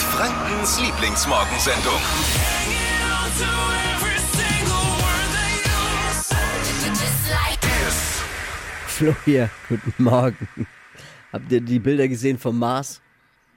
Frankens Lieblingsmorgensendung. Flo hier, guten Morgen. Habt ihr die Bilder gesehen vom Mars?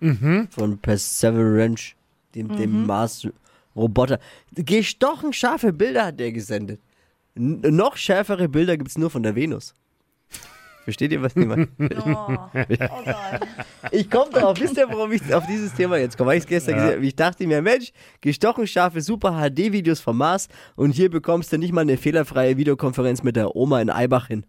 Mhm. Von Perseverance, dem, dem Mars-Roboter. Gestochen scharfe Bilder hat der gesendet. N noch schärfere Bilder gibt es nur von der Venus. Versteht ihr, was ich meine? Oh, oh. Ich komme drauf. Wisst ihr, warum ich auf dieses Thema jetzt komme? Weil ich es gestern gesehen habe. Ich dachte mir, Mensch, gestochen scharfe, super HD-Videos vom Mars und hier bekommst du nicht mal eine fehlerfreie Videokonferenz mit der Oma in Eibach hin.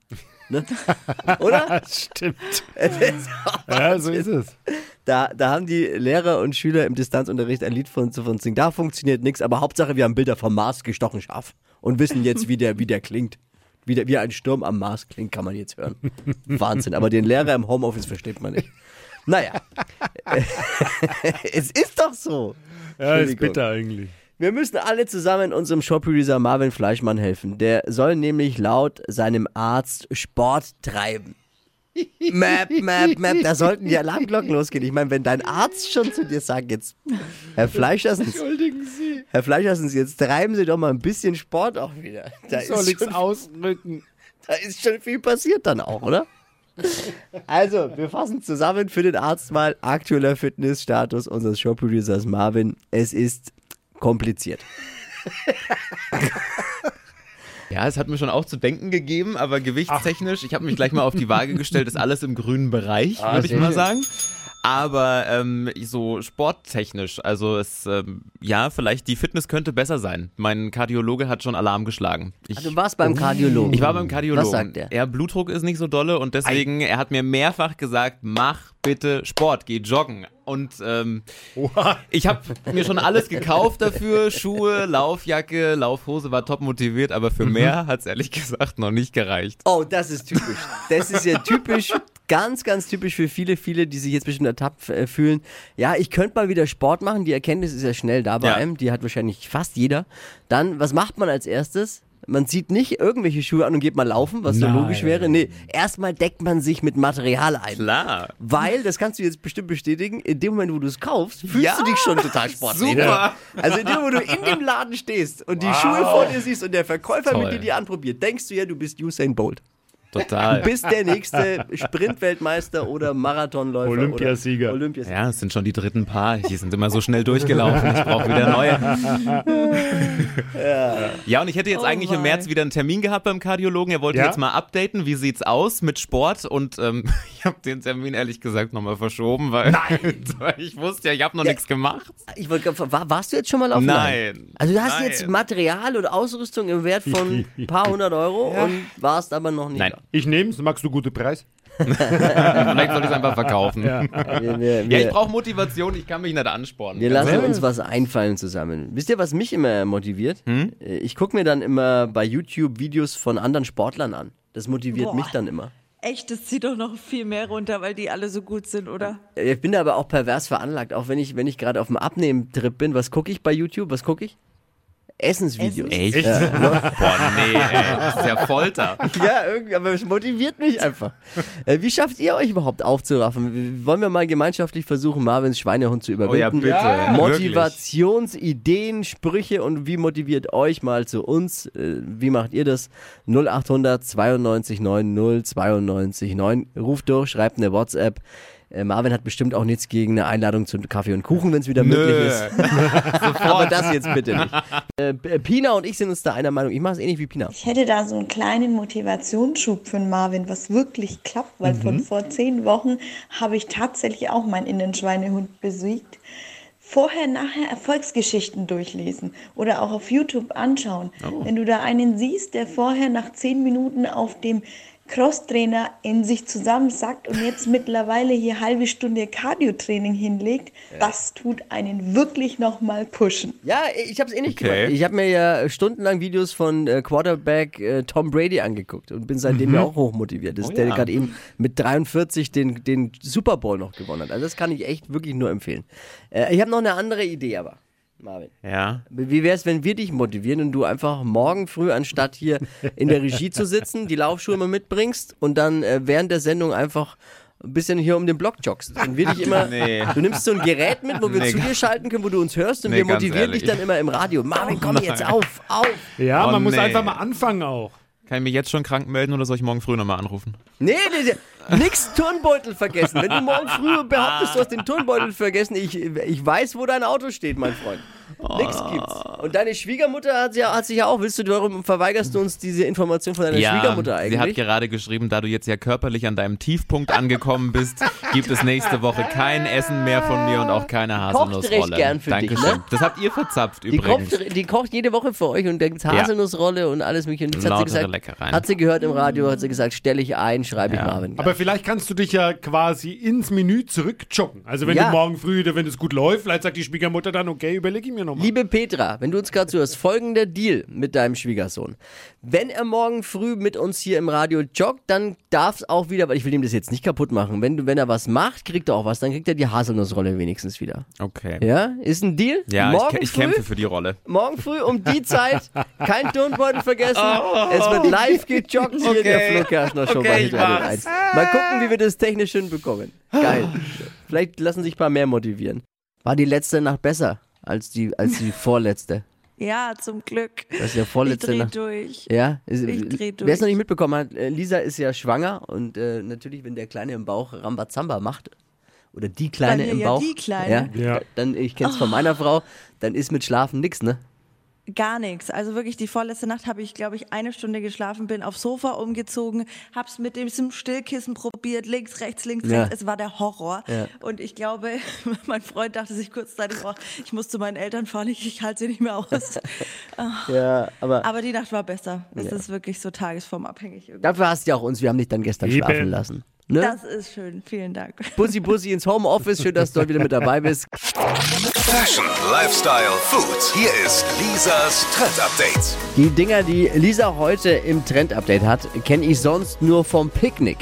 Ne? Oder? Stimmt. Ja, so ist es. Da, da haben die Lehrer und Schüler im Distanzunterricht ein Lied von zu von singen. Da funktioniert nichts, aber Hauptsache wir haben Bilder vom Mars gestochen scharf und wissen jetzt, wie der, wie der klingt. Wie, wie ein Sturm am Mars klingt, kann man jetzt hören. Wahnsinn. Aber den Lehrer im Homeoffice versteht man nicht. Naja. es ist doch so. Ja, ist bitter eigentlich. Wir müssen alle zusammen unserem Shop-Producer Marvin Fleischmann helfen. Der soll nämlich laut seinem Arzt Sport treiben. Map, Map, Map. Da sollten die Alarmglocken losgehen. Ich meine, wenn dein Arzt schon zu dir sagt, jetzt, Herr Fleischersens. Herr Fleischersens, jetzt treiben Sie doch mal ein bisschen Sport auch wieder. Da Soll ist, ich's schon, ausdrücken? da ist schon viel passiert dann auch, oder? Also, wir fassen zusammen für den Arzt mal aktueller Fitnessstatus unseres Showproducers Marvin. Es ist kompliziert. Ja, es hat mir schon auch zu denken gegeben, aber gewichtstechnisch, ich habe mich gleich mal auf die Waage gestellt, ist alles im grünen Bereich, Ah, würde ich mal schön. sagen. Aber ähm, so sporttechnisch, also es, ähm, ja, vielleicht die Fitness könnte besser sein. Mein Kardiologe hat schon Alarm geschlagen. Ich, Also, du warst beim Kardiologen. ich war beim Kardiologen. Was sagt der? Er Blutdruck ist nicht so dolle und deswegen, er hat mir mehrfach gesagt, mach bitte Sport, geh joggen. Und ähm, ich habe mir schon alles gekauft dafür, Schuhe, Laufjacke, Laufhose, war top motiviert, aber für mehr hat's ehrlich gesagt noch nicht gereicht. Oh, das ist typisch. Das ist ja typisch, ganz, ganz typisch für viele, viele, die sich jetzt bestimmt ertappt äh, fühlen. Ja, ich könnte mal wieder Sport machen. Die Erkenntnis ist ja schnell da bei Ja. einem. Die hat wahrscheinlich fast jeder. Dann, was macht man als erstes? Man zieht nicht irgendwelche Schuhe an und geht mal laufen, was so Nein. logisch wäre. Nee, erstmal deckt man sich mit Material ein. Klar. Weil, das kannst du jetzt bestimmt bestätigen, in dem Moment, wo du es kaufst, fühlst Ja. du dich schon total sportlich. Super. Also in dem Moment, wo du in dem Laden stehst und die Schuhe vor dir siehst und der Verkäufer Toll. mit dir die anprobiert, denkst du ja, du bist Usain Bolt. Total. Du bist der nächste Sprintweltmeister oder Marathonläufer. Olympiasieger. Oder Olympiasieger. Ja, es sind schon die dritten Paar. Die sind immer so schnell durchgelaufen. Ich brauche wieder neue. Ja, und ich hätte jetzt Oh eigentlich im wei. März wieder einen Termin gehabt beim Kardiologen. Er wollte Ja? jetzt mal updaten, wie sieht's aus mit Sport. Und ähm, ich habe den Termin ehrlich gesagt nochmal verschoben, weil weil ich wusste ja, ich habe noch Ja. nichts gemacht. Ich wollte war, warst du jetzt schon mal auf Nein. Also du hast Nein. jetzt Material oder Ausrüstung im Wert von ein paar hundert Euro und warst aber noch nicht Nein. Ich nehm's. Magst du gute Preis? Vielleicht soll ich es einfach verkaufen. Ja, Wir, wir, ich wir, brauche Motivation. Ich kann mich nicht anspornen. wir lassen uns was einfallen zusammen. Wisst ihr, was mich immer motiviert? Hm? Äh, Ich gucke mir dann immer bei YouTube Videos von anderen Sportlern an. Das motiviert Boah. mich dann immer. Echt, das zieht doch noch viel mehr runter, weil die alle so gut sind, oder? Äh, Ich bin da aber auch pervers veranlagt. Auch wenn ich, wenn ich gerade auf dem Abnehmtrip bin, was gucke ich bei YouTube? Was gucke ich? Essensvideos. Essen? Echt? Boah, nee, ey. Das ist ja Folter. Ja, irgendwie, aber es motiviert mich einfach. Äh, wie schafft ihr euch überhaupt aufzuraffen? Wollen wir mal gemeinschaftlich versuchen, Marvins Schweinehund zu Oh überwinden? ja, bitte. Ja, Motivationsideen, Sprüche und wie motiviert euch mal zu uns? Äh, Wie macht ihr das? 0800 92 90 92 9. Ruft durch, schreibt eine WhatsApp. Äh, Marvin hat bestimmt auch nichts gegen eine Einladung zu Kaffee und Kuchen, wenn es wieder möglich Nö. ist. Aber das jetzt bitte nicht. Äh, Pina und ich sind uns da einer Meinung. Ich mache es ähnlich wie Pina. Ich hätte da so einen kleinen Motivationsschub für den Marvin, was wirklich klappt, weil Mhm. von vor zehn Wochen habe ich tatsächlich auch meinen Innenschweinehund besiegt. Vorher, nachher Erfolgsgeschichten durchlesen oder auch auf YouTube anschauen. Oh. Wenn du da einen siehst, der vorher nach zehn Minuten auf dem Crosstrainer in sich zusammensackt und jetzt mittlerweile hier halbe Stunde Cardio-Training hinlegt, das tut einen wirklich nochmal pushen. Ja, ich habe es eh nicht Okay. gemacht. Ich habe mir ja stundenlang Videos von äh, Quarterback äh, Tom Brady angeguckt und bin seitdem ja auch hochmotiviert. Das ist Oh der ja. gerade eben mit 43 den, den Super Bowl noch gewonnen hat. Also das kann ich echt wirklich nur empfehlen. Äh, ich habe noch eine andere Idee aber. Marvin. Ja. Wie wäre es, wenn wir dich motivieren und du einfach morgen früh, anstatt hier in der Regie zu sitzen, die Laufschuhe mal mitbringst und dann äh, während der Sendung einfach ein bisschen hier um den Block joggst. Und wir dich immer, Nee. du nimmst so ein Gerät mit, wo wir Nee, zu dir schalten können, wo du uns hörst und Nee, wir motivieren dich dann immer im Radio. Marvin, komm jetzt auf, auf. Ja, Oh, man muss einfach mal anfangen auch. Kann ich mich jetzt schon krank melden oder soll ich morgen früh nochmal anrufen? Nee, nee, nee, nix Turnbeutel vergessen. Wenn du morgen früh behauptest, du hast den Turnbeutel vergessen, ich, ich weiß, wo dein Auto steht, mein Freund. Nix gibt's. Und deine Schwiegermutter hat, ja, hat sich ja auch, willst du, warum verweigerst du uns diese Information von deiner Schwiegermutter sie hat eigentlich? gerade geschrieben, da du jetzt ja körperlich an deinem Tiefpunkt angekommen bist, gibt es nächste Woche kein Essen mehr von mir und auch keine Kocht Haselnussrolle. recht gern für dich, Dankeschön. ne? Das habt ihr verzapft Die übrigens. kocht, die kocht jede Woche für euch und denkt Haselnussrolle und alles mögliche. Und hat sie gesagt, Leckereien. hat sie gehört im Radio, hat sie gesagt, stelle ich ein, schreibe ich Ja. Marvin. Aber vielleicht kannst du dich ja quasi ins Menü zurückjoggen. Also wenn Ja. du morgen früh, wenn es gut läuft, vielleicht sagt die Schwiegermutter dann, okay, überlege ich mir nochmal. Liebe Petra, wenn du uns gerade zuhörst, folgender Deal mit deinem Schwiegersohn. Wenn er morgen früh mit uns hier im Radio joggt, dann darf es auch wieder, weil ich will ihm das jetzt nicht kaputt machen. Wenn, du, wenn er was macht, kriegt er auch was, dann kriegt er die Haselnussrolle wenigstens wieder. Okay. Ja, ist ein Deal? Ja, morgen ich, ich früh, kämpfe für die Rolle. Morgen früh um die Zeit, kein Turnbeutel vergessen. Es wird live gejoggt hier in der Okay. Kerschner Show Okay, bei mach's. 1. Mal gucken, wie wir das technisch hinbekommen. Geil. Vielleicht lassen sich ein paar mehr motivieren. War die letzte Nacht besser als die, als die vorletzte? Ja, zum Glück. Das ist ja Ich vorletzte dreh Nacht. durch. Ja, ist, Ich dreh wer es noch durch. nicht mitbekommen hat, äh, Lisa ist ja schwanger und äh, natürlich, wenn der Kleine im Bauch Rambazamba macht, oder die Kleine im ja Bauch, die Kleine. Ja, Ja. dann, ich kenn's von meiner Frau, dann ist mit Schlafen nix, ne? Gar nichts. Also wirklich, die vorletzte Nacht habe ich, glaube ich, eine Stunde geschlafen, bin aufs Sofa umgezogen, hab's mit diesem Stillkissen probiert, links, rechts, links, Ja. rechts. Es war der Horror. Ja. Und ich glaube, mein Freund dachte sich kurzzeitig, oh, ich muss zu meinen Eltern fahren, ich, ich halte sie nicht mehr aus. Ja, aber Aber die Nacht war besser. Das ist wirklich so tagesformabhängig. irgendwie. dafür hast du ja auch uns, wir haben dich dann gestern Eben. schlafen lassen. Ne? Das ist schön. Vielen Dank. Bussi Bussi ins Homeoffice, schön, dass du heute wieder mit dabei bist. Fashion, Lifestyle, Food. Hier ist Lisas Trend Update. Die Dinger, die Lisa heute im Trend-Update hat, kenne ich sonst nur vom Picknick.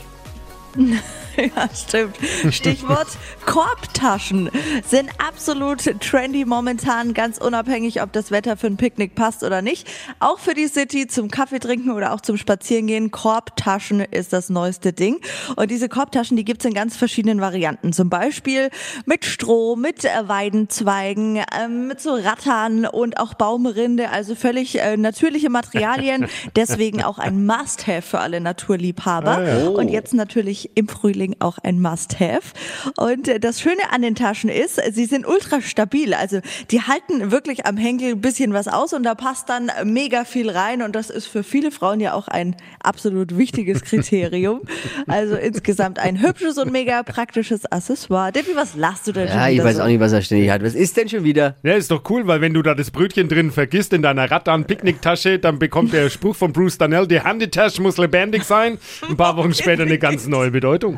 Ja, stimmt. Stichwort Korbtaschen sind absolut trendy momentan, ganz unabhängig, ob das Wetter für ein Picknick passt oder nicht. Auch für die City zum Kaffee trinken oder auch zum Spazierengehen. Korbtaschen ist das neueste Ding. Und diese Korbtaschen, die gibt's in ganz verschiedenen Varianten. Zum Beispiel mit Stroh, mit äh, Weidenzweigen, ähm, mit so Rattern und auch Baumrinde. Also völlig äh, natürliche Materialien. Deswegen auch ein Must-Have für alle Naturliebhaber. Und jetzt natürlich im Frühling auch ein Must-Have. Und äh, das Schöne an den Taschen ist, sie sind ultra stabil. Also die halten wirklich am Henkel ein bisschen was aus und da passt dann mega viel rein. Und das ist für viele Frauen ja auch ein absolut wichtiges Kriterium. Also insgesamt ein hübsches und mega praktisches Accessoire. Debbie, was lachst du denn Ja, schon ich wieder weiß so? auch nicht, was er ständig hat. Was ist denn schon wieder? Ja, ist doch cool, weil wenn du da das Brötchen drin vergisst in deiner Rattan-Picknicktasche, dann bekommt der Spruch von Bruce Danell, die Handytasche muss lebendig sein. Ein paar Wochen später eine ganz neue Bedeutung.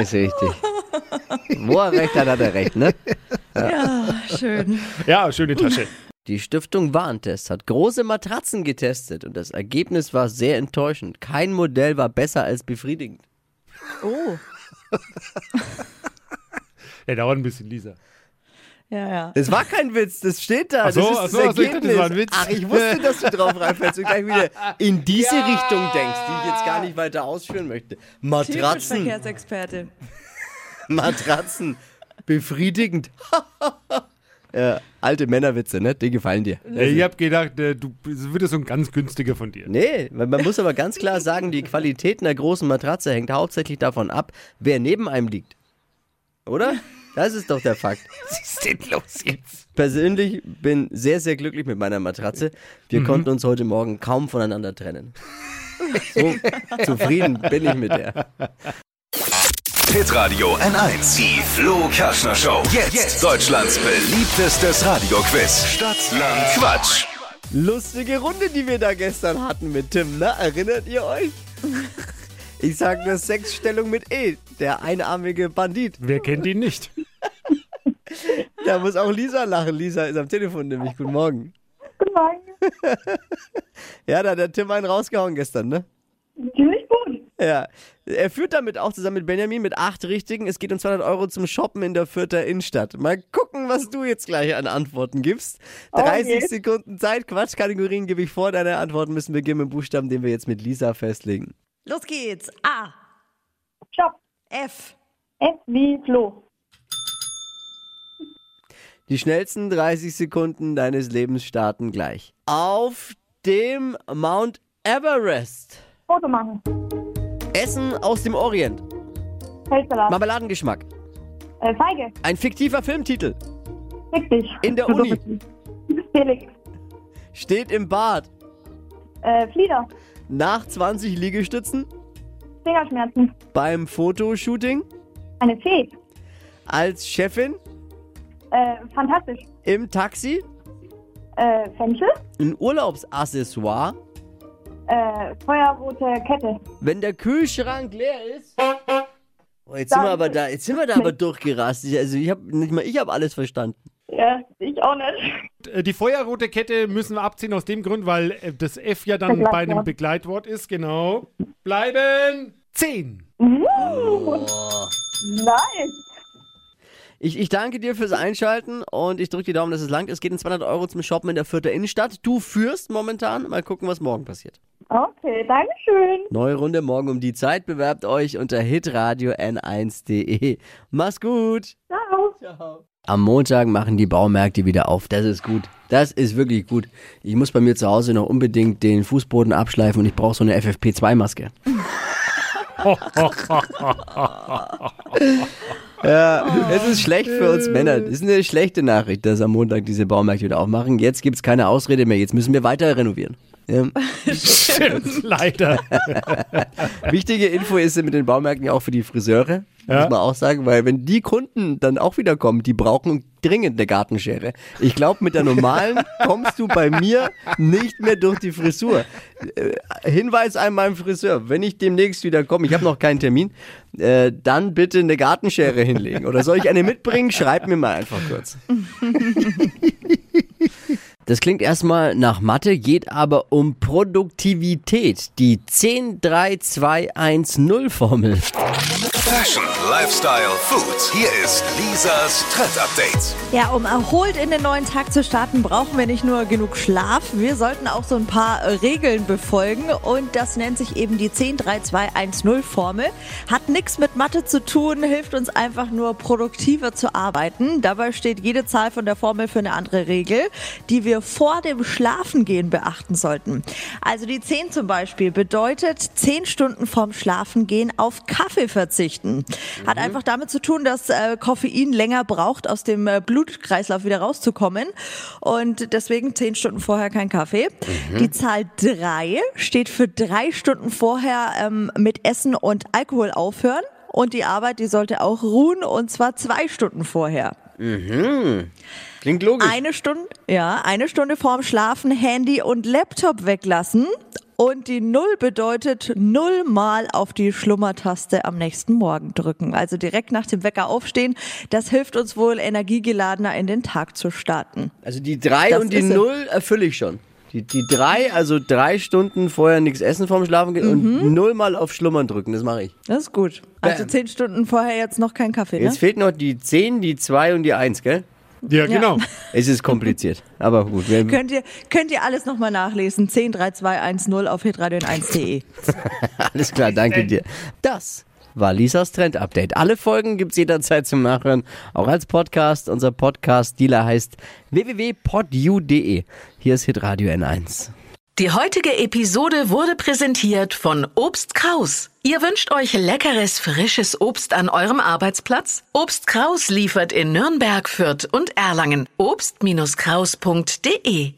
Ist richtig. Wo er recht hat, hat er recht, ne? Ja, schön. Ja, schöne Tasche. Die Stiftung Warentest hat große Matratzen getestet und das Ergebnis war sehr enttäuschend. Kein Modell war besser als befriedigend. Oh, Ja, dauert ein bisschen, Lisa. Ja, ja. Das war kein Witz, das steht da. Ach so, das ist ach das so, ach so, ich dachte, Ergebnis. das war ein Witz. Ach, ich wusste, dass du drauf reinfällst und gleich wieder in diese Richtung denkst, die ich jetzt gar nicht weiter ausführen möchte. Matratzen, Verkehrsexperte. Matratzen, befriedigend. ja, alte Männerwitze, ne? Die gefallen dir. Ja, ich hab gedacht, äh, du es wird so ein ganz günstiger von dir. Nee, man muss aber ganz klar sagen, die Qualität einer großen Matratze hängt hauptsächlich davon ab, wer neben einem liegt. Oder? Das ist doch der Fakt. Was ist denn los jetzt? Persönlich bin sehr, sehr glücklich mit meiner Matratze. Wir konnten uns heute Morgen kaum voneinander trennen. So zufrieden bin ich mit der. Hitradio N1. Die Flo Kerschner Show. Jetzt, Deutschlands beliebtestes Radioquiz. Stadt, Land, Quatsch. Lustige Runde, die wir da gestern hatten mit Tim, ne? Erinnert ihr euch? Ich sag nur Sexstellung mit E, der einarmige Bandit. Wer kennt ihn nicht? Da muss auch Lisa lachen. Lisa ist am Telefon nämlich. Guten Morgen. Guten Morgen. Ja, da hat der Tim einen rausgehauen gestern, ne? Ziemlich gut. Ja. Er führt damit auch zusammen mit Benjamin mit acht Richtigen. Es geht um 200 Euro zum Shoppen in der Fürther Innenstadt. Mal gucken, was du jetzt gleich an Antworten gibst. 30 Okay. Sekunden Zeit. Quatschkategorien gebe ich vor. Deine Antworten müssen beginnen mit dem Buchstaben, den wir jetzt mit Lisa festlegen. Los geht's. A, Shop. F, F wie Flo. Die schnellsten 30 Sekunden deines Lebens starten gleich. Auf dem Mount Everest. Foto machen. Essen aus dem Orient. Feldsalat. Marmeladengeschmack. Äh, Feige. Ein fiktiver Filmtitel. Richtig. In der Uni. Felix. Steht im Bad. Äh, Flieder. Nach 20 Liegestützen. Fingerschmerzen. Beim Fotoshooting. Eine Fee. Als Chefin. Äh, fantastisch. Im Taxi. Äh, Fenchel. Ein Urlaubsaccessoire. Äh, feuerrote Kette. Wenn der Kühlschrank leer ist. Oh, jetzt sind wir aber da, jetzt sind wir da aber durchgerastet. Also ich habe nicht mal ich habe alles verstanden. Ja, ich auch nicht. Äh, Die feuerrote Kette müssen wir abziehen aus dem Grund, weil äh, das F ja dann bei einem Begleitwort ist, genau. Bleiben 10. Nice. Ich, ich danke dir fürs Einschalten und ich drücke die Daumen, dass es langt. Es geht in 200 Euro zum Shoppen in der Fürther Innenstadt. Du führst momentan. Mal gucken, was morgen passiert. Okay, Dankeschön. Neue Runde morgen um die Zeit. Bewerbt euch unter hitradio n1.de. Mach's gut. Ciao. Am Montag machen die Baumärkte wieder auf. Das ist gut. Das ist wirklich gut. Ich muss bei mir zu Hause noch unbedingt den Fußboden abschleifen und ich brauche so eine FFP2-Maske. ja, es ist schlecht für uns Männer. Das ist eine schlechte Nachricht, dass am Montag diese Baumärkte wieder aufmachen. Jetzt gibt's keine Ausrede mehr. Jetzt müssen wir weiter renovieren. Ja. Stimmt, leider. Wichtige Info ist mit den Baumärkten auch für die Friseure. Ja. Muss man auch sagen, weil wenn die Kunden dann auch wieder kommen, die brauchen dringend eine Gartenschere. Ich glaube, mit der normalen kommst du bei mir nicht mehr durch die Frisur. Äh, Hinweis an meinem Friseur, wenn ich demnächst wieder komme, ich habe noch keinen Termin, äh, dann bitte eine Gartenschere hinlegen. Oder soll ich eine mitbringen? Schreib mir mal einfach kurz. Das klingt erstmal nach Mathe, geht aber um Produktivität. Die 10-3-2-1-0-Formel. Fashion, Lifestyle, Food. Hier ist Lisas Trend Update. Ja, um erholt in den neuen Tag zu starten, brauchen wir nicht nur genug Schlaf, wir sollten auch so ein paar äh, Regeln befolgen und das nennt sich eben die 10-3-2-1-0-Formel. Hat nichts mit Mathe zu tun, hilft uns einfach nur produktiver zu arbeiten. Dabei steht jede Zahl von der Formel für eine andere Regel, die wir vor dem Schlafengehen beachten sollten. Also die 10 zum Beispiel bedeutet 10 Stunden vorm Schlafengehen auf Kaffee verzichten. Hat einfach damit zu tun, dass äh, Koffein länger braucht, aus dem äh, Blutkreislauf wieder rauszukommen. Und deswegen 10 Stunden vorher kein Kaffee. Die Zahl 3 steht für drei Stunden vorher ähm, mit Essen und Alkohol aufhören. Und die Arbeit, die sollte auch ruhen und zwar zwei Stunden vorher. Klingt logisch. Eine Stunde, ja, eine Stunde vorm Schlafen Handy und Laptop weglassen. Und die Null bedeutet nullmal auf die Schlummertaste am nächsten Morgen drücken. Also direkt nach dem Wecker aufstehen. Das hilft uns wohl, energiegeladener in den Tag zu starten. Also die 3 Das und die. 0 erfülle ich schon. Die, die 3, also drei Stunden vorher nichts essen vorm Schlafen gehen Mhm. und 0 mal auf Schlummern drücken, das mache ich. Das ist gut. Also Bam. zehn Stunden vorher jetzt noch kein Kaffee, ne? Jetzt fehlt noch die 10, die 2 und die 1, gell? Ja, genau. Es ist kompliziert, aber gut. Wir, Könnt ihr, könnt ihr alles nochmal nachlesen. 10 3 2 1 0 auf hitradio1.de. Alles klar, danke dir. Das war Lisas Trend Update. Alle Folgen gibt's jederzeit zum Nachhören, auch als Podcast. Unser Podcast-Dealer heißt www.podu.de. Hier ist Hitradio N1. Die heutige Episode wurde präsentiert von Obst Kraus. Ihr wünscht euch leckeres, frisches Obst an eurem Arbeitsplatz? Obst Kraus liefert in Nürnberg, Fürth und Erlangen. Obst-Kraus.de